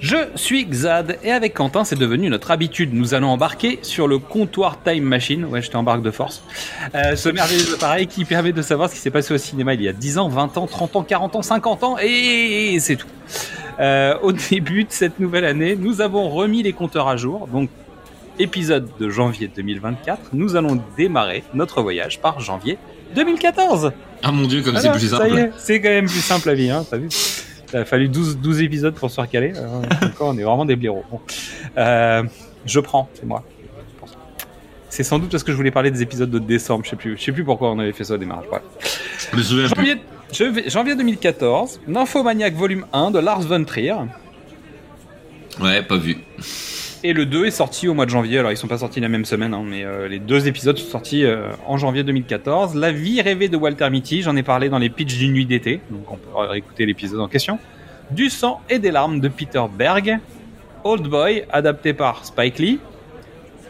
Je suis Xad et avec Quentin c'est devenu notre habitude, nous allons embarquer sur le comptoir Time Machine, ouais je t'embarque de force, euh, ce merveilleux appareil qui permet de savoir ce qui s'est passé au cinéma il y a 10 ans, 20 ans, 30 ans, 40 ans, 50 ans et c'est tout. Euh, au début de cette nouvelle année, nous avons remis les compteurs à jour, donc épisode de janvier 2024, nous allons démarrer notre voyage par janvier 2014. Ah mon dieu, comme c'est plus ça simple. C'est quand même plus simple la vie, hein, t'as vu Il a fallu 12, 12 épisodes pour se recaler. euh, encore, on est vraiment des blaireaux. Bon. Euh, je prends, c'est moi. C'est sans doute parce que je voulais parler des épisodes de décembre, je sais plus, je sais plus pourquoi on avait fait ça au démarrage. plus. Janvier, je janvier 2014, Nymphomaniac volume 1 de Lars von Trier. Ouais, pas vu. Et le 2 est sorti au mois de janvier. Alors, ils sont pas sortis la même semaine, hein, mais euh, les deux épisodes sont sortis euh, en janvier 2014. La vie rêvée de Walter Mitty, j'en ai parlé dans les pitchs d'une nuit d'été. Donc, on peut réécouter l'épisode en question. Du sang et des larmes de Peter Berg. Old Boy, adapté par Spike Lee.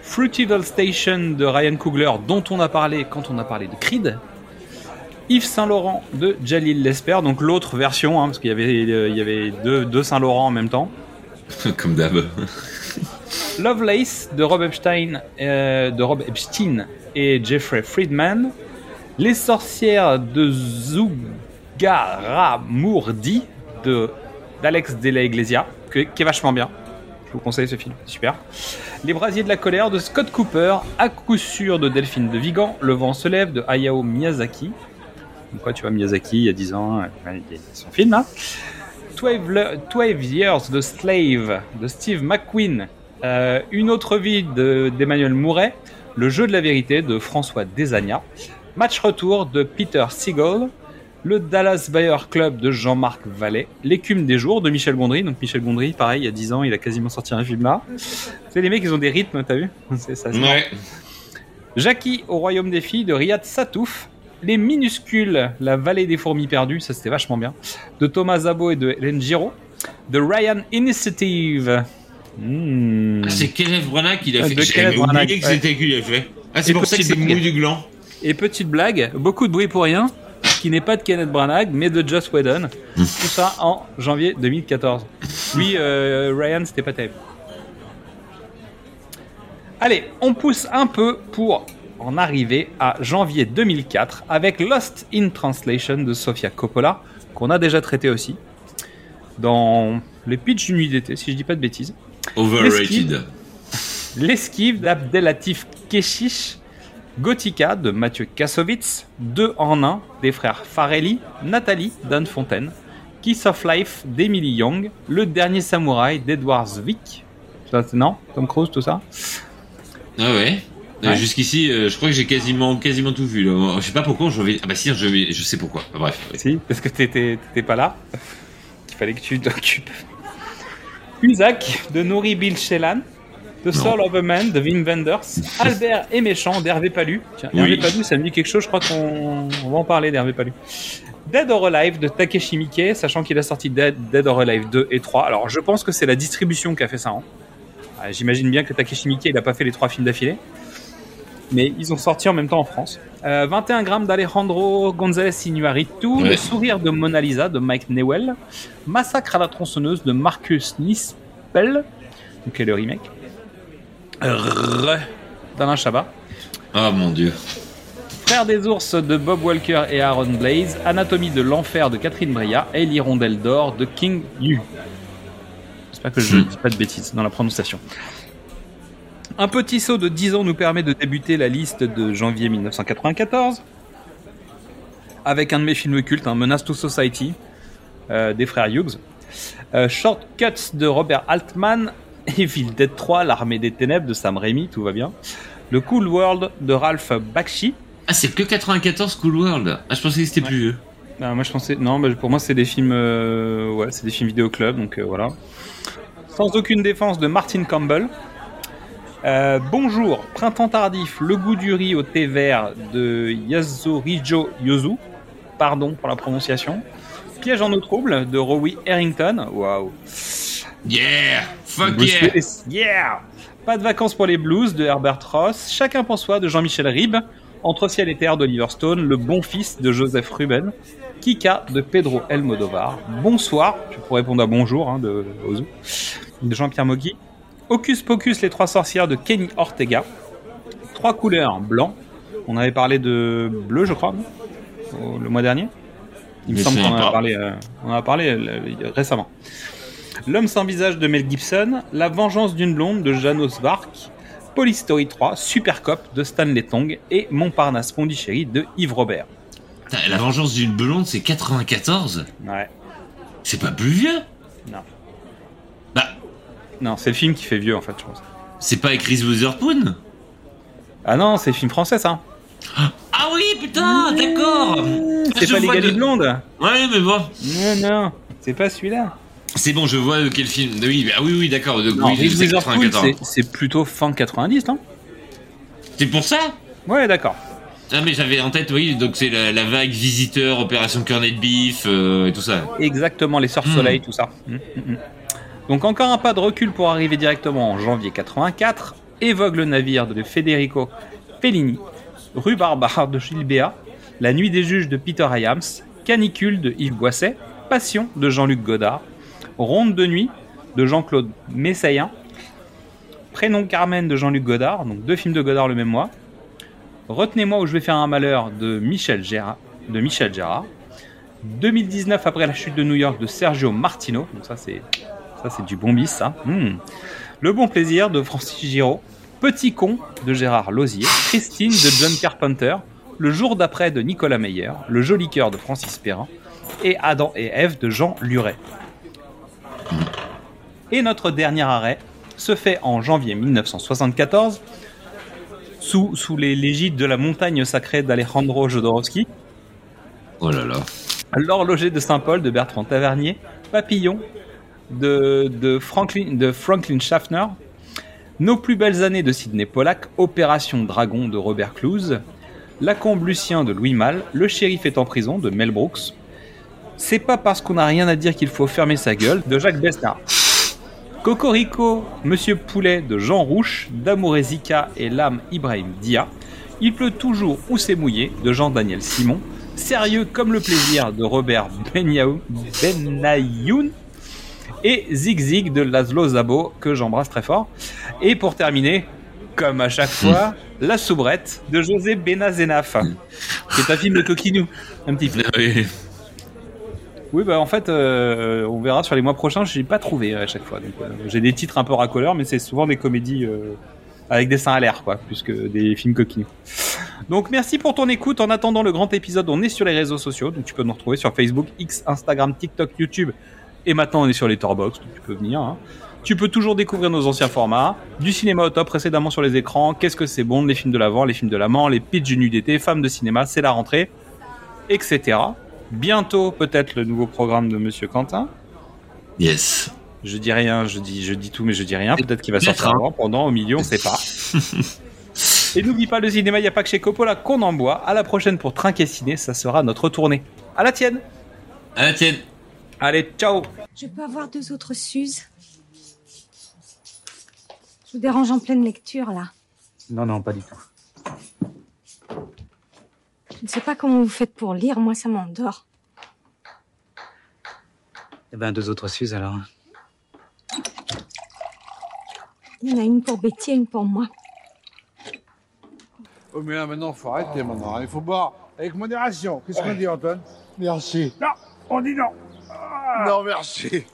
Fruityville Station de Ryan Coogler, dont on a parlé quand on a parlé de Creed. Yves Saint-Laurent de Jalil Lesper, donc l'autre version, hein, parce qu'il y avait, euh, il y avait deux, deux Saint-Laurent en même temps. Comme d'hab. Lovelace de Rob Epstein, euh, de Rob Epstein et Jeffrey Friedman. Les sorcières de Zugaramourdi de d'Alex de la Iglesia, que- qui est vachement bien. Je vous conseille ce film, super. Les brasiers de la colère de Scott Cooper, à coup sûr de Delphine de Vigan, Le vent se lève de Hayao Miyazaki. Quoi, tu vois Miyazaki il y a 10 ans, euh, il y a son film là. 12, le- 12 Years de Slave de Steve McQueen, euh, Une autre vie de- d'Emmanuel Mouret, Le jeu de la vérité de François Desagna, Match retour de Peter Siegel, Le Dallas Bayer Club de Jean-Marc Vallée, L'écume des jours de Michel Gondry. Donc Michel Gondry, pareil, il y a 10 ans, il a quasiment sorti un film là. C'est les mecs, ils ont des rythmes, t'as vu? C'est ça. Ouais. Jackie au royaume des filles de Riyad Satouf. Les minuscules, la vallée des fourmis perdues, ça c'était vachement bien. De Thomas Zabo et de Hélène Giraud. De Ryan Initiative. Hmm. Ah, c'est Kenneth Branagh qui l'a Ah, fait. de J'avais oublié Branagh, que c'était lui qui l'a fait. Ah, c'est Et pour ça que petite c'est blague. mou du gland. Et petite blague, beaucoup de bruit pour rien, qui n'est pas de Kenneth Branagh, mais de Joss Whedon. Tout ça en janvier 2014. Oui, euh, Ryan, c'était pas terrible. Allez, on pousse un peu pour en arriver à janvier 2004 avec Lost in Translation de Sofia Coppola, qu'on a déjà traité aussi dans les pitchs d'une nuit d'été, si je dis pas de bêtises. Overrated. L'esquive d'Abdelatif Keshish, Gothica de Mathieu Kassovitz, Deux en un des frères Farelli, Nathalie d'Anne Fontaine, Kiss of Life d'Emily Young, Le Dernier Samouraï d'Edward Zwick. Ça, non? Tom Cruise, tout ça? Ah ouais. Euh. Jusqu'ici, euh, je crois que j'ai quasiment, quasiment tout vu. Là. Je sais pas pourquoi. Je vais... Ah bah si, je, je sais pourquoi. Bref. Si, parce que t'étais t'étais pas là. Il fallait que tu t'occupes. Usac de Nouri Bilchelan, The Soul of a Man de Wim Wenders, Albert et Méchant d'Hervé Palu. Tiens, Oui. Hervé Palu, ça me dit quelque chose, je crois qu'on on va en parler d'Hervé Palu. Dead or Alive de Takeshi Miike, sachant qu'il a sorti Dead, Dead or Alive 2 et 3. Alors je pense que c'est la distribution qui a fait ça. hein. Ah, J'imagine bien que Takeshi Miike, il a pas fait les trois films d'affilée. Mais ils ont sorti en même temps en France. Euh, 21 grammes d'Alejandro González Iñárritu, Ouais. Le sourire de Mona Lisa de Mike Newell, Massacre à la tronçonneuse de Marcus Nispel, donc est le remake. Re d'Alain Chabat. Ah mon dieu. Frères des ours de Bob Walker et Aaron Blaze, Anatomie de l'enfer de Catherine Breillat et L'hirondelle d'or de King Yu. J'espère que je ne dis pas de bêtises dans la prononciation. Un petit saut de 10 ans nous permet de débuter la liste de janvier 1994 avec un de mes films cultes, un Menace to Society euh, des frères Hughes. Euh, Shortcuts de Robert Altman, Evil Dead 3, L'armée des ténèbres de Sam Raimi, tout va bien. Le Cool World de Ralph Bakshi. Ah, c'est que 94 Cool World. Ah, je pensais que c'était plus vieux. Ah, moi je pensais non, mais pour moi c'est des films, euh, ouais, c'est des films vidéo club, donc euh, voilà. Sans aucune défense de Martin Campbell. Euh, bonjour, printemps tardif, le goût du riz au thé vert de Yasurijo Yozu. Pardon pour la prononciation. Piège en eau trouble de Rowie Harrington. Waouh. Yeah! Fuck yeah! Yeah Pas de vacances pour les blues de Herbert Ross. Chacun pour soi de Jean-Michel Ribes. Entre ciel et terre d'Oliver Stone. Le bon fils de Joseph Ruben. Kika de Pedro Elmodovar. Bonsoir, tu pourrais répondre à bonjour hein, de Ozu. De Jean-Pierre Mogui. Hocus Pocus, les trois sorcières de Kenny Ortega. Trois couleurs, blanc. On avait parlé de bleu, je crois, le mois dernier. Il me semble qu'on en a parlé, euh, on en a parlé euh, récemment. L'homme sans visage de Mel Gibson, La vengeance d'une blonde de Janos Vark, Police Story 3, Super Cop de Stanley Tong et Montparnasse Pondichéry de Yves Robert. Putain, La vengeance d'une blonde, c'est 94? Ouais. C'est pas plus vieux? Non. Non, c'est le film qui fait vieux en fait, je pense. c'est pas avec Reese Witherspoon? Ah non, c'est le film français ça. Ah oui, putain, d'accord! C'est pas les de- blonde. Ouais, mais bon. Non, non, c'est pas celui-là. C'est bon, je vois quel film. Oui, ah oui, oui, d'accord. oui, c'est Witherspoon, 94. c'est- c'est plutôt fin 90, non? C'est pour ça? Ouais, d'accord. Ah, mais j'avais en tête, oui, donc c'est la, la vague visiteur, opération cornet de bif euh, et tout ça. Exactement, les Sœurs Hmm. Soleil, tout ça. Hmm, hmm. Donc encore un pas de recul pour arriver directement en janvier 84. Évoque le navire de Federico Fellini. Rue Barbare de Gilles Béat. La nuit des juges de Peter Hyams. Canicule de Yves Boisset. Passion de Jean-Luc Godard. Ronde de nuit de Jean-Claude Messayen. Prénom Carmen de Jean-Luc Godard. Donc deux films de Godard le même mois. Retenez-moi où je vais faire un malheur de Michel Gérard. De Michel Gérard. 2019 après la chute de New York de Sergio Martino. Donc ça c'est ça c'est du bon bis ça. Hmm. Le bon plaisir de Francis Giraud. Petit con de Gérard Lozier. Christine de John Carpenter. Le jour d'après de Nicolas Meyer. Le joli cœur de Francis Perrin. Et Adam et Ève de Jean Luret. Et notre dernier arrêt se fait en janvier 1974 sous, sous les légides de la montagne sacrée d'Alejandro Jodorowsky. Oh là là. L'horloger de Saint-Paul de Bertrand Tavernier, Papillon de, Franklin, de Schaffner, Nos plus belles années de Sidney Pollack, Opération Dragon de Robert Clouse, La Combe Lucien de Louis Malle, Le shérif est en prison de Mel Brooks, C'est pas parce qu'on n'a rien à dire qu'il faut fermer sa gueule de Jacques Besnard. Cocorico, Monsieur Poulet de Jean Rouche, D'amour et Zika et l'âme Ibrahim Dia, Il pleut toujours ou c'est mouillé de Jean-Daniel Simon, Sérieux comme le plaisir de Robert Benyaou- Benayoun et Zig Zig de Laszlo Zabo que j'embrasse très fort. Et pour terminer, comme à chaque fois, La Soubrette de José Benazenaf. C'est un film de coquinou, un petit peu. Oui. Oui, bah en fait, euh, on verra sur les mois prochains. Je n'ai pas trouvé à chaque fois. Donc, euh, j'ai des titres un peu racoleurs, mais c'est souvent des comédies euh, avec des seins à l'air, quoi, plus que des films coquinous. Donc, merci pour ton écoute. En attendant le grand épisode, on est sur les réseaux sociaux. Donc, tu peux nous retrouver sur Facebook, X, Instagram, TikTok, YouTube. Et maintenant, on est sur les Torbox, donc tu peux venir. hein. Tu peux toujours découvrir nos anciens formats, du cinéma au top précédemment sur les écrans, qu'est-ce que c'est bon, les films de l'avant, les films de l'amant, les pitchs du nu d'été, femmes de cinéma, c'est la rentrée, etc. Bientôt, peut-être le nouveau programme de Monsieur Quentin. Yes. Je dis rien, je dis, je dis tout, mais je dis rien. Peut-être qu'il va sortir hein. avant, pendant, au milieu, on sait pas. Et n'oublie pas, le cinéma, il n'y a pas que chez Coppola qu'on en boit. À la prochaine pour Trinquet Ciné, ça sera notre tournée. À la tienne À la tienne. Allez, ciao Je peux avoir deux autres Suzes Je vous dérange en pleine lecture, là. Non, non, pas du tout. Je ne sais pas comment vous faites pour lire, moi ça m'endort. Eh ben, deux autres Suzes alors. Il y en a une pour Betty et une pour moi. Oh, mais là, maintenant, faut arrêter maintenant. Il faut boire avec modération. Qu'est-ce qu'on dit, Antoine? Merci. Non, on dit non. Non, merci.